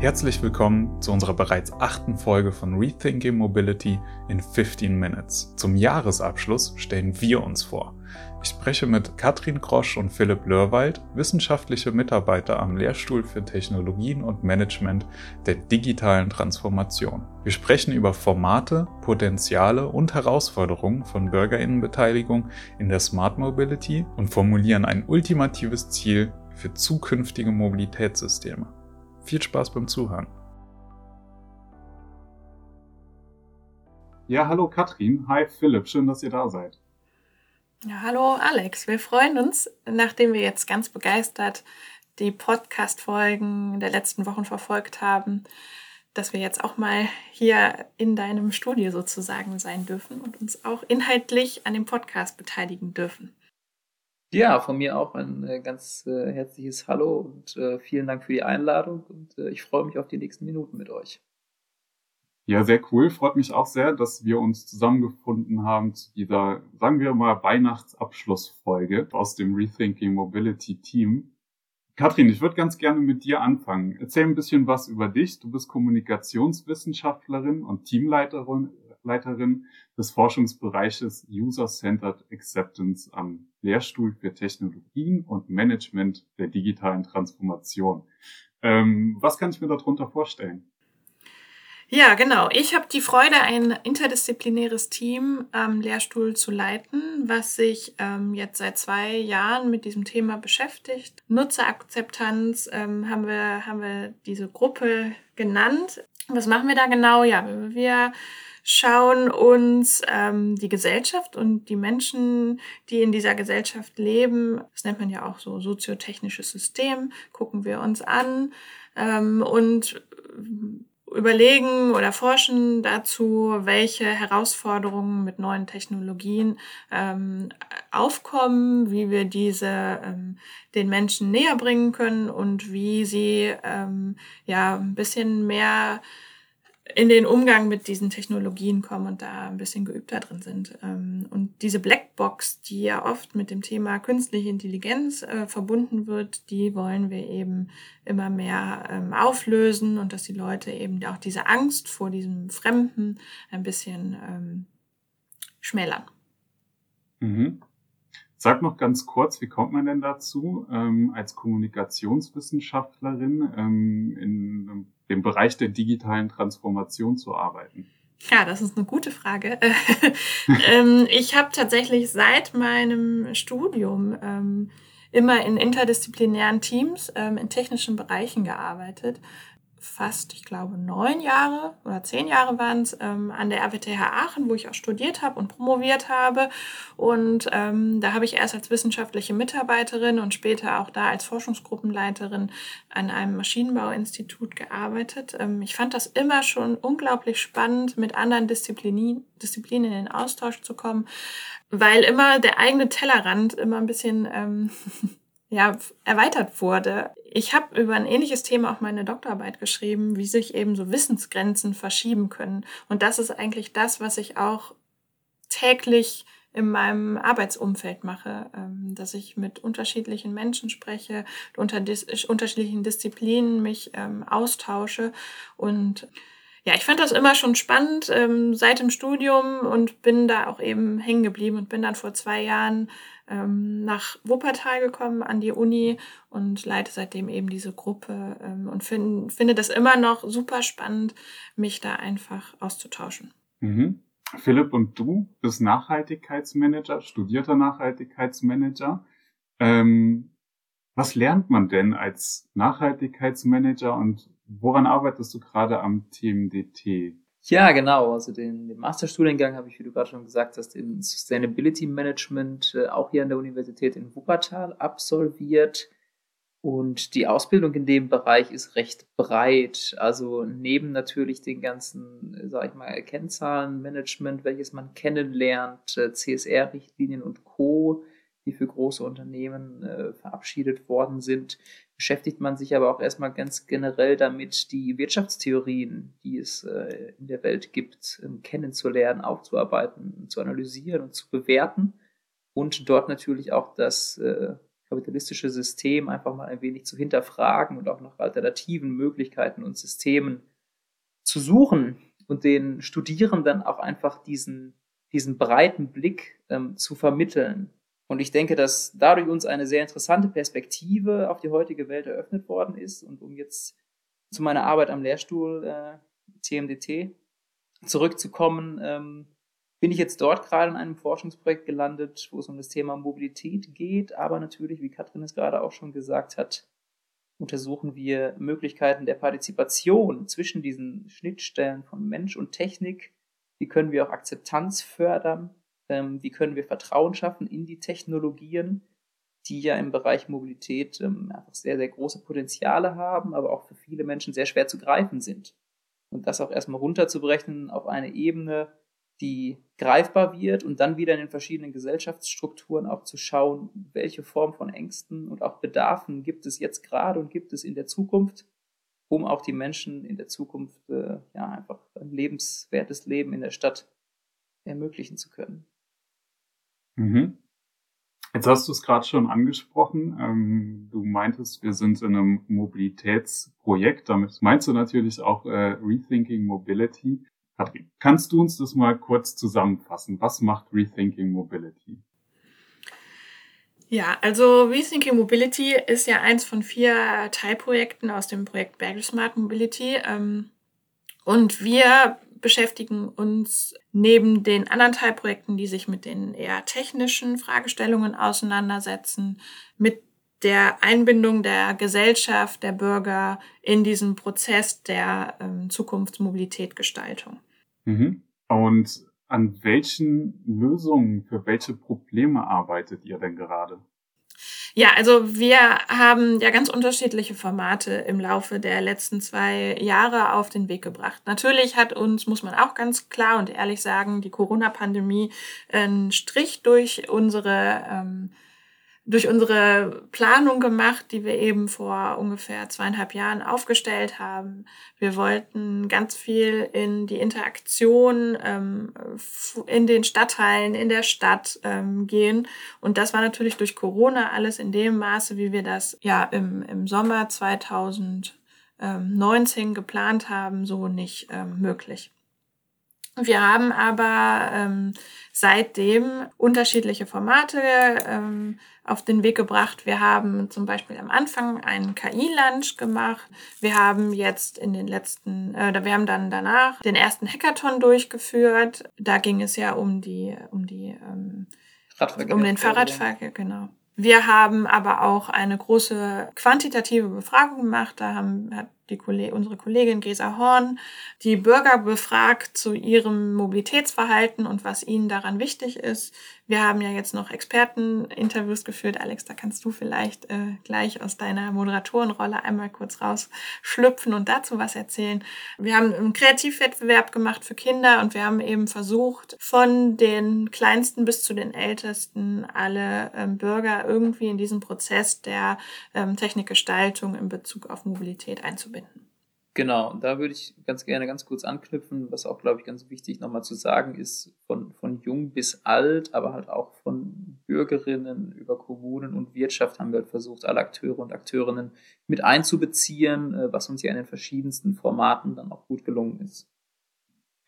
Herzlich willkommen zu unserer bereits achten Folge von Rethinking Mobility in 15 Minutes. Zum Jahresabschluss stellen wir uns vor. Ich spreche mit Katrin Grosch und Philipp Lörwald, wissenschaftliche Mitarbeiter am Lehrstuhl für Technologien und Management der digitalen Transformation. Wir sprechen über Formate, Potenziale und Herausforderungen von Bürgerinnenbeteiligung in der Smart Mobility und formulieren ein ultimatives Ziel für zukünftige Mobilitätssysteme. Viel Spaß beim Zuhören. Ja, hallo Katrin. Hi Philipp, schön, dass ihr da seid. Ja, hallo Alex, wir freuen uns, nachdem wir jetzt ganz begeistert die Podcast-Folgen der letzten Wochen verfolgt haben, dass wir jetzt auch mal hier in deinem Studio sozusagen sein dürfen und uns auch inhaltlich an dem Podcast beteiligen dürfen. Ja, von mir auch ein äh, ganz äh, herzliches Hallo und äh, vielen Dank für die Einladung und ich freue mich auf die nächsten Minuten mit euch. Ja, sehr cool. Freut mich auch sehr, dass wir uns zusammengefunden haben zu dieser, sagen wir mal, Weihnachtsabschlussfolge aus dem Rethinking Mobility Team. Katrin, ich würde ganz gerne mit dir anfangen. Erzähl ein bisschen was über dich. Du bist Kommunikationswissenschaftlerin und Teamleiterin Leiterin des Forschungsbereiches User-Centered Acceptance am Lehrstuhl für Technologien und Management der digitalen Transformation. Ähm, was kann ich mir darunter vorstellen? Ja, genau. Ich habe die Freude, ein interdisziplinäres Team am Lehrstuhl zu leiten, was sich ähm, jetzt seit zwei Jahren mit diesem Thema beschäftigt. Nutzerakzeptanz ähm, haben, wir, haben wir diese Gruppe genannt. Was machen wir da genau? Ja, wir schauen uns ähm, die Gesellschaft und die Menschen, die in dieser Gesellschaft leben, das nennt man ja auch so soziotechnisches System, gucken wir uns an ähm, und überlegen oder forschen dazu, welche Herausforderungen mit neuen Technologien ähm, aufkommen, wie wir diese ähm, den Menschen näher bringen können und wie sie ähm, ja ein bisschen mehr in den Umgang mit diesen Technologien kommen und da ein bisschen geübter drin sind. Ähm, und diese Blackbox, die ja oft mit dem Thema künstliche Intelligenz äh, verbunden wird, die wollen wir eben immer mehr ähm, auflösen und dass die Leute eben auch diese Angst vor diesem Fremden ein bisschen ähm, schmälern. Mhm. Sag noch ganz kurz, wie kommt man denn dazu, als Kommunikationswissenschaftlerin in dem Bereich der digitalen Transformation zu arbeiten? Ja, das ist eine gute Frage. ähm, ich habe tatsächlich seit meinem Studium ähm, immer in interdisziplinären Teams ähm, in technischen Bereichen gearbeitet fast, ich glaube, neun Jahre oder zehn Jahre waren es ähm, an der RWTH Aachen, wo ich auch studiert habe und promoviert habe. Und ähm, da habe ich erst als wissenschaftliche Mitarbeiterin und später auch da als Forschungsgruppenleiterin an einem Maschinenbauinstitut gearbeitet. Ähm, ich fand das immer schon unglaublich spannend, mit anderen Disziplinen, Disziplinen in den Austausch zu kommen, weil immer der eigene Tellerrand immer ein bisschen ähm, ja, erweitert wurde. Ich habe über ein ähnliches Thema auch meine Doktorarbeit geschrieben, wie sich eben so Wissensgrenzen verschieben können. Und das ist eigentlich das, was ich auch täglich in meinem Arbeitsumfeld mache, ähm, dass ich mit unterschiedlichen Menschen spreche, unter dis unterschiedlichen Disziplinen mich ähm, austausche und ja, ich fand das immer schon spannend ähm, seit dem Studium und bin da auch eben hängen geblieben und bin dann vor zwei Jahren ähm, nach Wuppertal gekommen an die Uni und leite seitdem eben diese Gruppe ähm, und find, finde das immer noch super spannend, mich da einfach auszutauschen. Mhm. Philipp und du bist Nachhaltigkeitsmanager, studierter Nachhaltigkeitsmanager. Ähm, was lernt man denn als Nachhaltigkeitsmanager und woran arbeitest du gerade am TMDT? Ja, genau. Also den, den Masterstudiengang habe ich, wie du gerade schon gesagt hast, in Sustainability Management äh, auch hier an der Universität in Wuppertal absolviert. Und die Ausbildung in dem Bereich ist recht breit. Also neben natürlich den ganzen, sage ich mal, Kennzahlenmanagement, welches man kennenlernt, äh, CSR-Richtlinien und Co., die für große Unternehmen äh, verabschiedet worden sind, beschäftigt man sich aber auch erstmal ganz generell damit, die Wirtschaftstheorien, die es äh, in der Welt gibt, ähm, kennenzulernen, aufzuarbeiten, zu analysieren und zu bewerten und dort natürlich auch das äh, kapitalistische System einfach mal ein wenig zu hinterfragen und auch nach alternativen Möglichkeiten und Systemen zu suchen und den Studierenden auch einfach diesen, diesen breiten Blick ähm, zu vermitteln. Und ich denke, dass dadurch uns eine sehr interessante Perspektive auf die heutige Welt eröffnet worden ist. Und um jetzt zu meiner Arbeit am Lehrstuhl äh, CMDT zurückzukommen, ähm, bin ich jetzt dort gerade in einem Forschungsprojekt gelandet, wo es um das Thema Mobilität geht, aber natürlich, wie Katrin es gerade auch schon gesagt hat, untersuchen wir Möglichkeiten der Partizipation zwischen diesen Schnittstellen von Mensch und Technik. Wie können wir auch Akzeptanz fördern? Ähm, wie können wir Vertrauen schaffen in die Technologien, die ja im Bereich Mobilität ähm, einfach sehr, sehr große Potenziale haben, aber auch für viele Menschen sehr schwer zu greifen sind. Und das auch erstmal runterzubrechen auf eine Ebene, die greifbar wird und dann wieder in den verschiedenen Gesellschaftsstrukturen auch zu schauen, welche Form von Ängsten und auch Bedarfen gibt es jetzt gerade und gibt es in der Zukunft, um auch die Menschen in der Zukunft äh, ja einfach ein lebenswertes Leben in der Stadt ermöglichen zu können. Mhm. Jetzt hast du es gerade schon angesprochen. Ähm, du meintest, wir sind in einem Mobilitätsprojekt. Damit meinst du natürlich auch äh, Rethinking Mobility. Katrin, kannst du uns das mal kurz zusammenfassen? Was macht Rethinking Mobility? Ja, also Rethinking Mobility ist ja eins von vier Teilprojekten aus dem Projekt Bergel Smart Mobility. Ähm, und wir beschäftigen uns neben den anderen Teilprojekten, die sich mit den eher technischen Fragestellungen auseinandersetzen, mit der Einbindung der Gesellschaft, der Bürger in diesen Prozess der ähm, Zukunftsmobilitätgestaltung. Mhm. Und an welchen Lösungen für welche Probleme arbeitet ihr denn gerade? Ja, also wir haben ja ganz unterschiedliche Formate im Laufe der letzten zwei Jahre auf den Weg gebracht. Natürlich hat uns, muss man auch ganz klar und ehrlich sagen, die Corona-Pandemie einen Strich durch unsere ähm, durch unsere Planung gemacht, die wir eben vor ungefähr zweieinhalb Jahren aufgestellt haben. Wir wollten ganz viel in die Interaktion ähm, in den Stadtteilen, in der Stadt ähm, gehen. Und das war natürlich durch Corona alles in dem Maße, wie wir das ja im, im Sommer 2019 geplant haben, so nicht ähm, möglich. Wir haben aber ähm, seitdem unterschiedliche Formate ähm, auf den Weg gebracht. Wir haben zum Beispiel am Anfang einen KI-Lunch gemacht. Wir haben jetzt in den letzten, äh, wir haben dann danach den ersten Hackathon durchgeführt. Da ging es ja um die, um die, ähm, um den Fahrradverkehr, genau. Wir haben aber auch eine große quantitative Befragung gemacht. Da haben, hat die unsere Kollegin Gesa Horn die Bürger befragt zu ihrem Mobilitätsverhalten und was ihnen daran wichtig ist. Wir haben ja jetzt noch Experteninterviews geführt. Alex, da kannst du vielleicht äh, gleich aus deiner Moderatorenrolle einmal kurz rausschlüpfen und dazu was erzählen. Wir haben einen Kreativwettbewerb gemacht für Kinder und wir haben eben versucht, von den Kleinsten bis zu den Ältesten alle ähm, Bürger irgendwie in diesen Prozess der ähm, Technikgestaltung in Bezug auf Mobilität einzubinden. Genau, und da würde ich ganz gerne ganz kurz anknüpfen, was auch, glaube ich, ganz wichtig nochmal zu sagen ist, von, von jung bis alt, aber halt auch von Bürgerinnen über Kommunen und Wirtschaft haben wir halt versucht, alle Akteure und Akteurinnen mit einzubeziehen, äh, was uns ja in den verschiedensten Formaten dann auch gut gelungen ist.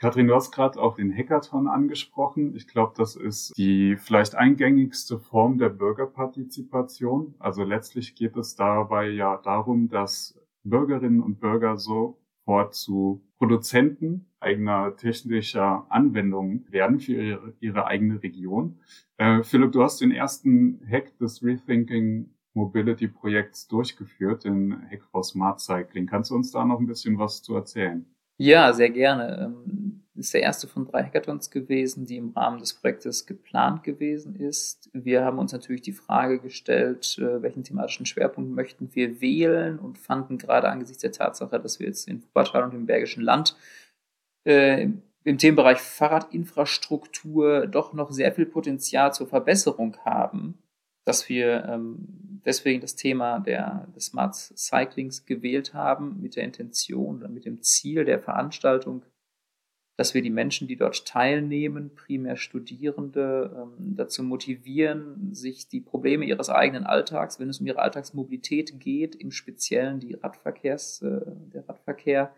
Kathrin, du hast gerade auch den Hackathon angesprochen. Ich glaube, das ist die vielleicht eingängigste Form der Bürgerpartizipation. Also letztlich geht es dabei ja darum, dass Bürgerinnen und Bürger sofort zu Produzenten eigener technischer Anwendungen werden für ihre, ihre eigene Region. Äh, Philipp, du hast den ersten Hack des Rethinking Mobility Projekts durchgeführt, den Hack for Smart Cycling. Kannst du uns da noch ein bisschen was zu erzählen? Ja, sehr gerne. Ist der erste von drei Hackathons gewesen, die im Rahmen des Projektes geplant gewesen ist. Wir haben uns natürlich die Frage gestellt, äh, welchen thematischen Schwerpunkt möchten wir wählen und fanden gerade angesichts der Tatsache, dass wir jetzt in Wuppertal und im Bergischen Land äh, im Themenbereich Fahrradinfrastruktur doch noch sehr viel Potenzial zur Verbesserung haben, dass wir ähm, deswegen das Thema der, des Smart Cyclings gewählt haben, mit der Intention oder mit dem Ziel der Veranstaltung dass wir die Menschen, die dort teilnehmen, primär Studierende, ähm, dazu motivieren, sich die Probleme ihres eigenen Alltags, wenn es um ihre Alltagsmobilität geht, im Speziellen die Radverkehrs, äh, der Radverkehr,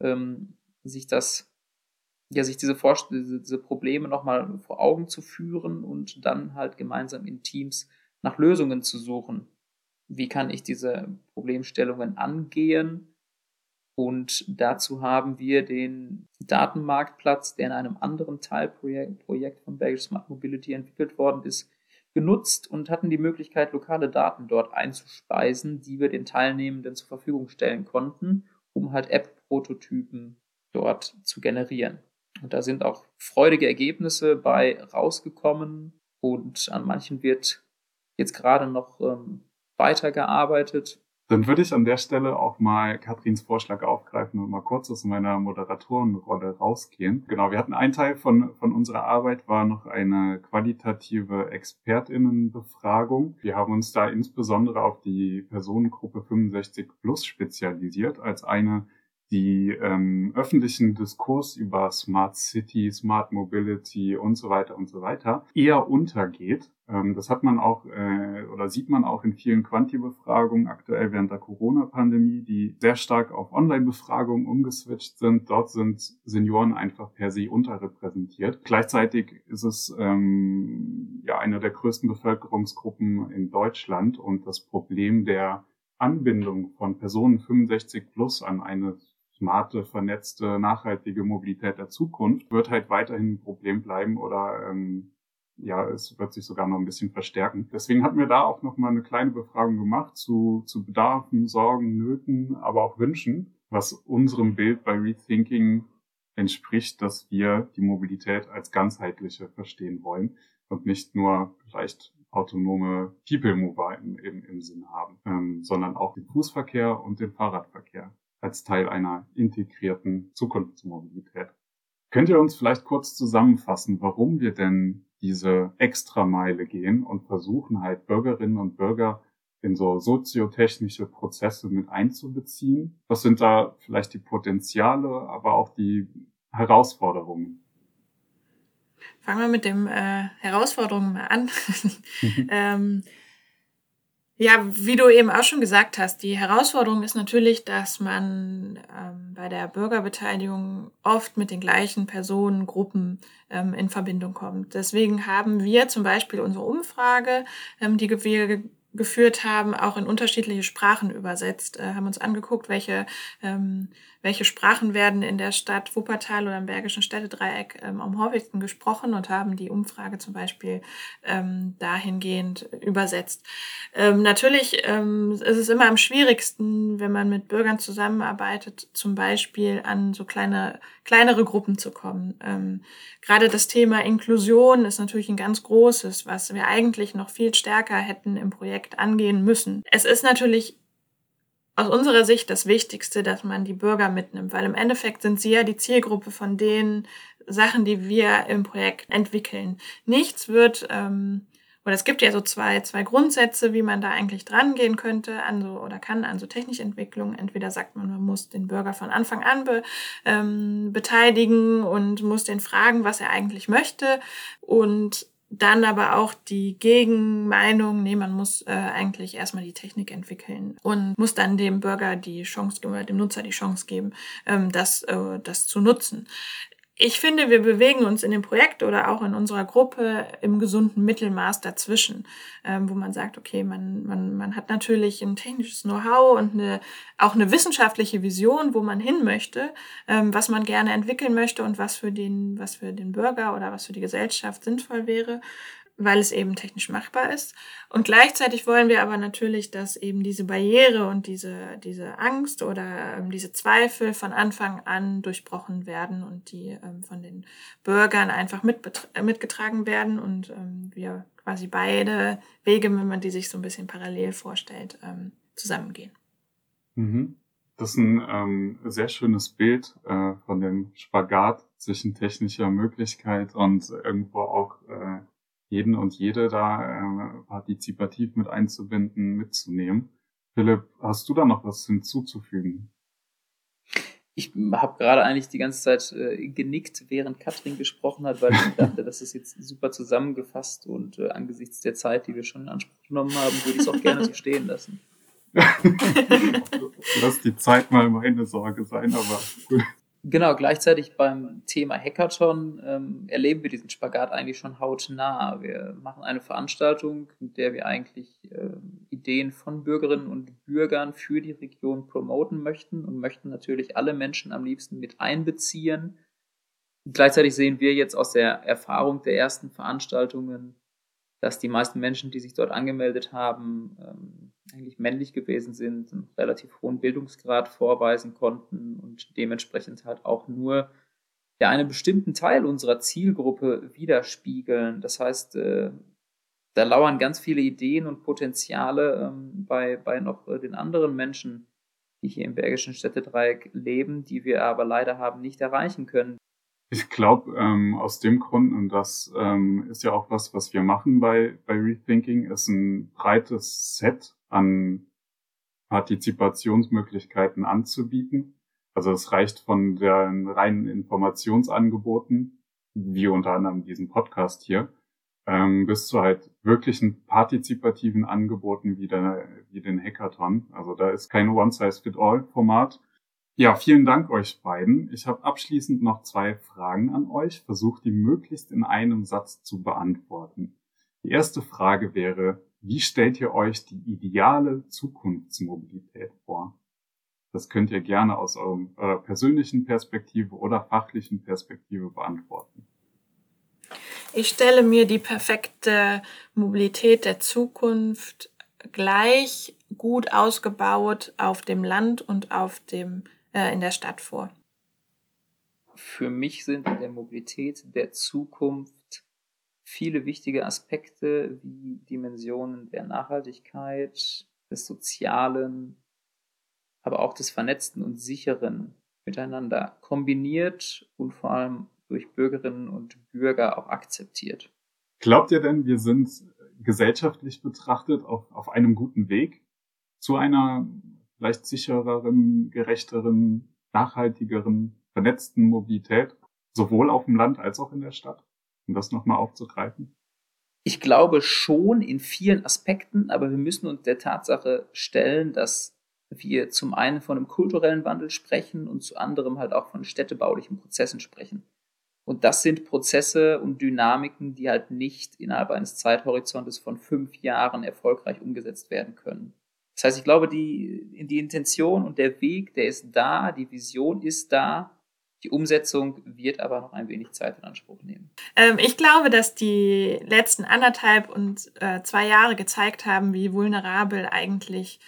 ähm, sich das, ja, sich diese, diese, diese Probleme nochmal vor Augen zu führen und dann halt gemeinsam in Teams nach Lösungen zu suchen. Wie kann ich diese Problemstellungen angehen? Und dazu haben wir den Datenmarktplatz, der in einem anderen Teilprojekt von Bergisch Smart Mobility entwickelt worden ist, genutzt und hatten die Möglichkeit, lokale Daten dort einzuspeisen, die wir den Teilnehmenden zur Verfügung stellen konnten, um halt App-Prototypen dort zu generieren. Und da sind auch freudige Ergebnisse bei rausgekommen und an manchen wird jetzt gerade noch ähm, weitergearbeitet. Dann würde ich an der Stelle auch mal Katrins Vorschlag aufgreifen und mal kurz aus meiner Moderatorenrolle rausgehen. Genau, wir hatten einen Teil von, von unserer Arbeit war noch eine qualitative ExpertInnenbefragung. Wir haben uns da insbesondere auf die Personengruppe 65 plus spezialisiert als eine die ähm, öffentlichen Diskurs über Smart City, Smart Mobility und so weiter und so weiter eher untergeht. Ähm, das hat man auch äh, oder sieht man auch in vielen Quanti-Befragungen aktuell während der Corona-Pandemie, die sehr stark auf Online-Befragungen umgeswitcht sind. Dort sind Senioren einfach per se unterrepräsentiert. Gleichzeitig ist es ähm, ja eine der größten Bevölkerungsgruppen in Deutschland und das Problem der Anbindung von Personen 65 plus an eine smarte, vernetzte, nachhaltige Mobilität der Zukunft wird halt weiterhin ein Problem bleiben oder ähm, ja, es wird sich sogar noch ein bisschen verstärken. Deswegen hatten wir da auch noch mal eine kleine Befragung gemacht zu, zu Bedarfen, Sorgen, Nöten, aber auch Wünschen, was unserem Bild bei Rethinking entspricht, dass wir die Mobilität als ganzheitliche verstehen wollen und nicht nur vielleicht autonome People Mover im, im, im Sinn haben, ähm, sondern auch den Fußverkehr und den Fahrradverkehr als Teil einer integrierten Zukunftsmobilität. Könnt ihr uns vielleicht kurz zusammenfassen, warum wir denn diese Extrameile gehen und versuchen halt Bürgerinnen und Bürger in so soziotechnische Prozesse mit einzubeziehen? Was sind da vielleicht die Potenziale, aber auch die Herausforderungen? Fangen wir mit den äh, Herausforderungen mal an. ähm, ja, wie du eben auch schon gesagt hast, die Herausforderung ist natürlich, dass man ähm, bei der Bürgerbeteiligung oft mit den gleichen Personengruppen ähm, in Verbindung kommt. Deswegen haben wir zum Beispiel unsere Umfrage, ähm, die wir geführt haben, auch in unterschiedliche Sprachen übersetzt, äh, haben uns angeguckt, welche, ähm, welche Sprachen werden in der Stadt Wuppertal oder im Bergischen Städtedreieck ähm, am häufigsten gesprochen und haben die Umfrage zum Beispiel ähm, dahingehend übersetzt. Ähm, natürlich ähm, ist es immer am schwierigsten, wenn man mit Bürgern zusammenarbeitet, zum Beispiel an so kleine, kleinere Gruppen zu kommen. Ähm, gerade das Thema Inklusion ist natürlich ein ganz großes, was wir eigentlich noch viel stärker hätten im Projekt angehen müssen. Es ist natürlich aus unserer Sicht das Wichtigste, dass man die Bürger mitnimmt, weil im Endeffekt sind sie ja die Zielgruppe von den Sachen, die wir im Projekt entwickeln. Nichts wird, ähm, oder es gibt ja so zwei, zwei Grundsätze, wie man da eigentlich dran gehen könnte an so oder kann an so technische Entwicklung. Entweder sagt man, man muss den Bürger von Anfang an be, ähm, beteiligen und muss den fragen, was er eigentlich möchte und dann aber auch die Gegenmeinung, nee, man muss äh, eigentlich erstmal die Technik entwickeln und muss dann dem Bürger die Chance geben, dem Nutzer die Chance geben, ähm, das, äh, das zu nutzen. Ich finde, wir bewegen uns in dem Projekt oder auch in unserer Gruppe im gesunden Mittelmaß dazwischen, ähm, wo man sagt, okay, man, man, man hat natürlich ein technisches Know-how und eine, auch eine wissenschaftliche Vision, wo man hin möchte, ähm, was man gerne entwickeln möchte und was für den, was für den Bürger oder was für die Gesellschaft sinnvoll wäre weil es eben technisch machbar ist. Und gleichzeitig wollen wir aber natürlich, dass eben diese Barriere und diese, diese Angst oder ähm, diese Zweifel von Anfang an durchbrochen werden und die ähm, von den Bürgern einfach mit, mitgetragen werden und ähm, wir quasi beide Wege, wenn man die sich so ein bisschen parallel vorstellt, ähm, zusammengehen. Mhm. Das ist ein ähm, sehr schönes Bild äh, von dem Spagat zwischen technischer Möglichkeit und irgendwo auch äh, jeden und jede da äh, partizipativ mit einzubinden, mitzunehmen. Philipp, hast du da noch was hinzuzufügen? Ich habe gerade eigentlich die ganze Zeit äh, genickt, während Katrin gesprochen hat, weil ich dachte, das ist jetzt super zusammengefasst und äh, angesichts der Zeit, die wir schon in Anspruch genommen haben, würde ich es auch gerne so stehen lassen. Lass die Zeit mal meine Sorge sein, aber gut. Genau, gleichzeitig beim Thema Hackathon ähm, erleben wir diesen Spagat eigentlich schon hautnah. Wir machen eine Veranstaltung, mit der wir eigentlich äh, Ideen von Bürgerinnen und Bürgern für die Region promoten möchten und möchten natürlich alle Menschen am liebsten mit einbeziehen. Gleichzeitig sehen wir jetzt aus der Erfahrung der ersten Veranstaltungen, dass die meisten Menschen, die sich dort angemeldet haben, ähm, eigentlich männlich gewesen sind, einen relativ hohen Bildungsgrad vorweisen konnten und dementsprechend halt auch nur ja, einen bestimmten Teil unserer Zielgruppe widerspiegeln. Das heißt, äh, da lauern ganz viele Ideen und Potenziale ähm, bei, bei noch äh, den anderen Menschen, die hier im Bergischen Städtedreieck leben, die wir aber leider haben nicht erreichen können. Ich glaube, ähm, aus dem Grund, und das ähm, ist ja auch was, was wir machen bei, bei Rethinking, ist ein breites Set an Partizipationsmöglichkeiten anzubieten. Also es reicht von den reinen Informationsangeboten, wie unter anderem diesen Podcast hier, ähm, bis zu halt wirklichen partizipativen Angeboten wie, der, wie den Hackathon. Also da ist kein One-Size-Fit-All-Format, ja, vielen Dank euch beiden. Ich habe abschließend noch zwei Fragen an euch. Versucht die möglichst in einem Satz zu beantworten. Die erste Frage wäre, wie stellt ihr euch die ideale Zukunftsmobilität vor? Das könnt ihr gerne aus eurer persönlichen Perspektive oder fachlichen Perspektive beantworten. Ich stelle mir die perfekte Mobilität der Zukunft gleich gut ausgebaut auf dem Land und auf dem äh, in der Stadt vor? Für mich sind in der Mobilität der Zukunft viele wichtige Aspekte wie Dimensionen der Nachhaltigkeit, des Sozialen, aber auch des Vernetzten und Sicheren miteinander kombiniert und vor allem durch Bürgerinnen und Bürger auch akzeptiert. Glaubt ihr denn, wir sind gesellschaftlich betrachtet auf, auf einem guten Weg zu einer vielleicht sichereren, gerechteren, nachhaltigeren, vernetzten Mobilität, sowohl auf dem Land als auch in der Stadt, um das nochmal aufzugreifen? Ich glaube schon in vielen Aspekten, aber wir müssen uns der Tatsache stellen, dass wir zum einen von einem kulturellen Wandel sprechen und zu anderem halt auch von städtebaulichen Prozessen sprechen. Und das sind Prozesse und Dynamiken, die halt nicht innerhalb eines Zeithorizontes von fünf Jahren erfolgreich umgesetzt werden können. Das heißt, ich glaube, die, die Intention und der Weg, der ist da, die Vision ist da. Die Umsetzung wird aber noch ein wenig Zeit in Anspruch nehmen. Ähm, ich glaube, dass die letzten anderthalb und äh, zwei Jahre gezeigt haben, wie vulnerabel eigentlich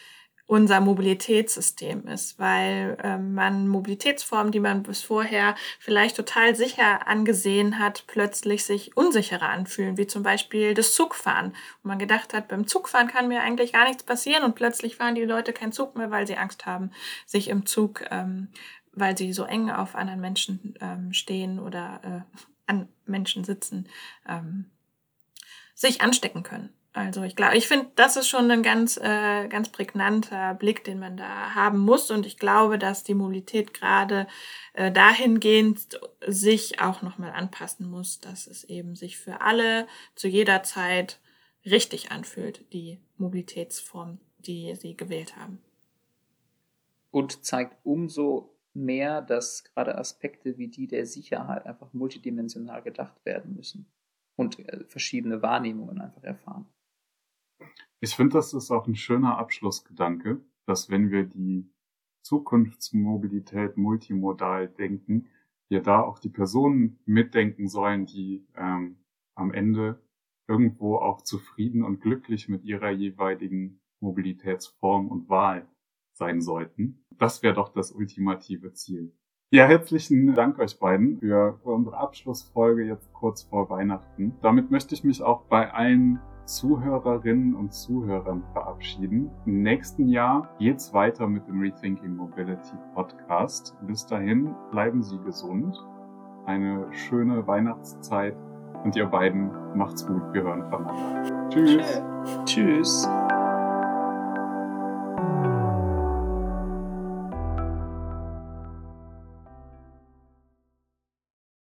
unser Mobilitätssystem ist, weil ähm, man Mobilitätsformen, die man bis vorher vielleicht total sicher angesehen hat, plötzlich sich unsicherer anfühlen, wie zum Beispiel das Zugfahren. Und man gedacht hat, beim Zugfahren kann mir eigentlich gar nichts passieren und plötzlich fahren die Leute keinen Zug mehr, weil sie Angst haben, sich im Zug, ähm, weil sie so eng auf anderen Menschen ähm, stehen oder äh, an Menschen sitzen, ähm, sich anstecken können. Also ich glaube, ich finde, das ist schon ein ganz, äh, ganz prägnanter Blick, den man da haben muss. Und ich glaube, dass die Mobilität gerade äh, dahingehend sich auch nochmal anpassen muss, dass es eben sich für alle zu jeder Zeit richtig anfühlt, die Mobilitätsform, die sie gewählt haben. Und zeigt umso mehr, dass gerade Aspekte wie die der Sicherheit einfach multidimensional gedacht werden müssen und äh, verschiedene Wahrnehmungen einfach erfahren. Ich finde, das ist auch ein schöner Abschlussgedanke, dass wenn wir die Zukunftsmobilität multimodal denken, wir da auch die Personen mitdenken sollen, die ähm, am Ende irgendwo auch zufrieden und glücklich mit ihrer jeweiligen Mobilitätsform und Wahl sein sollten. Das wäre doch das ultimative Ziel. Ja, herzlichen Dank euch beiden für, für unsere Abschlussfolge jetzt kurz vor Weihnachten. Damit möchte ich mich auch bei allen Zuhörerinnen und Zuhörern verabschieden. Im nächsten Jahr geht's weiter mit dem Rethinking Mobility Podcast. Bis dahin bleiben Sie gesund, eine schöne Weihnachtszeit und ihr beiden macht's gut. Wir hören voneinander. Tschüss. Tschüss.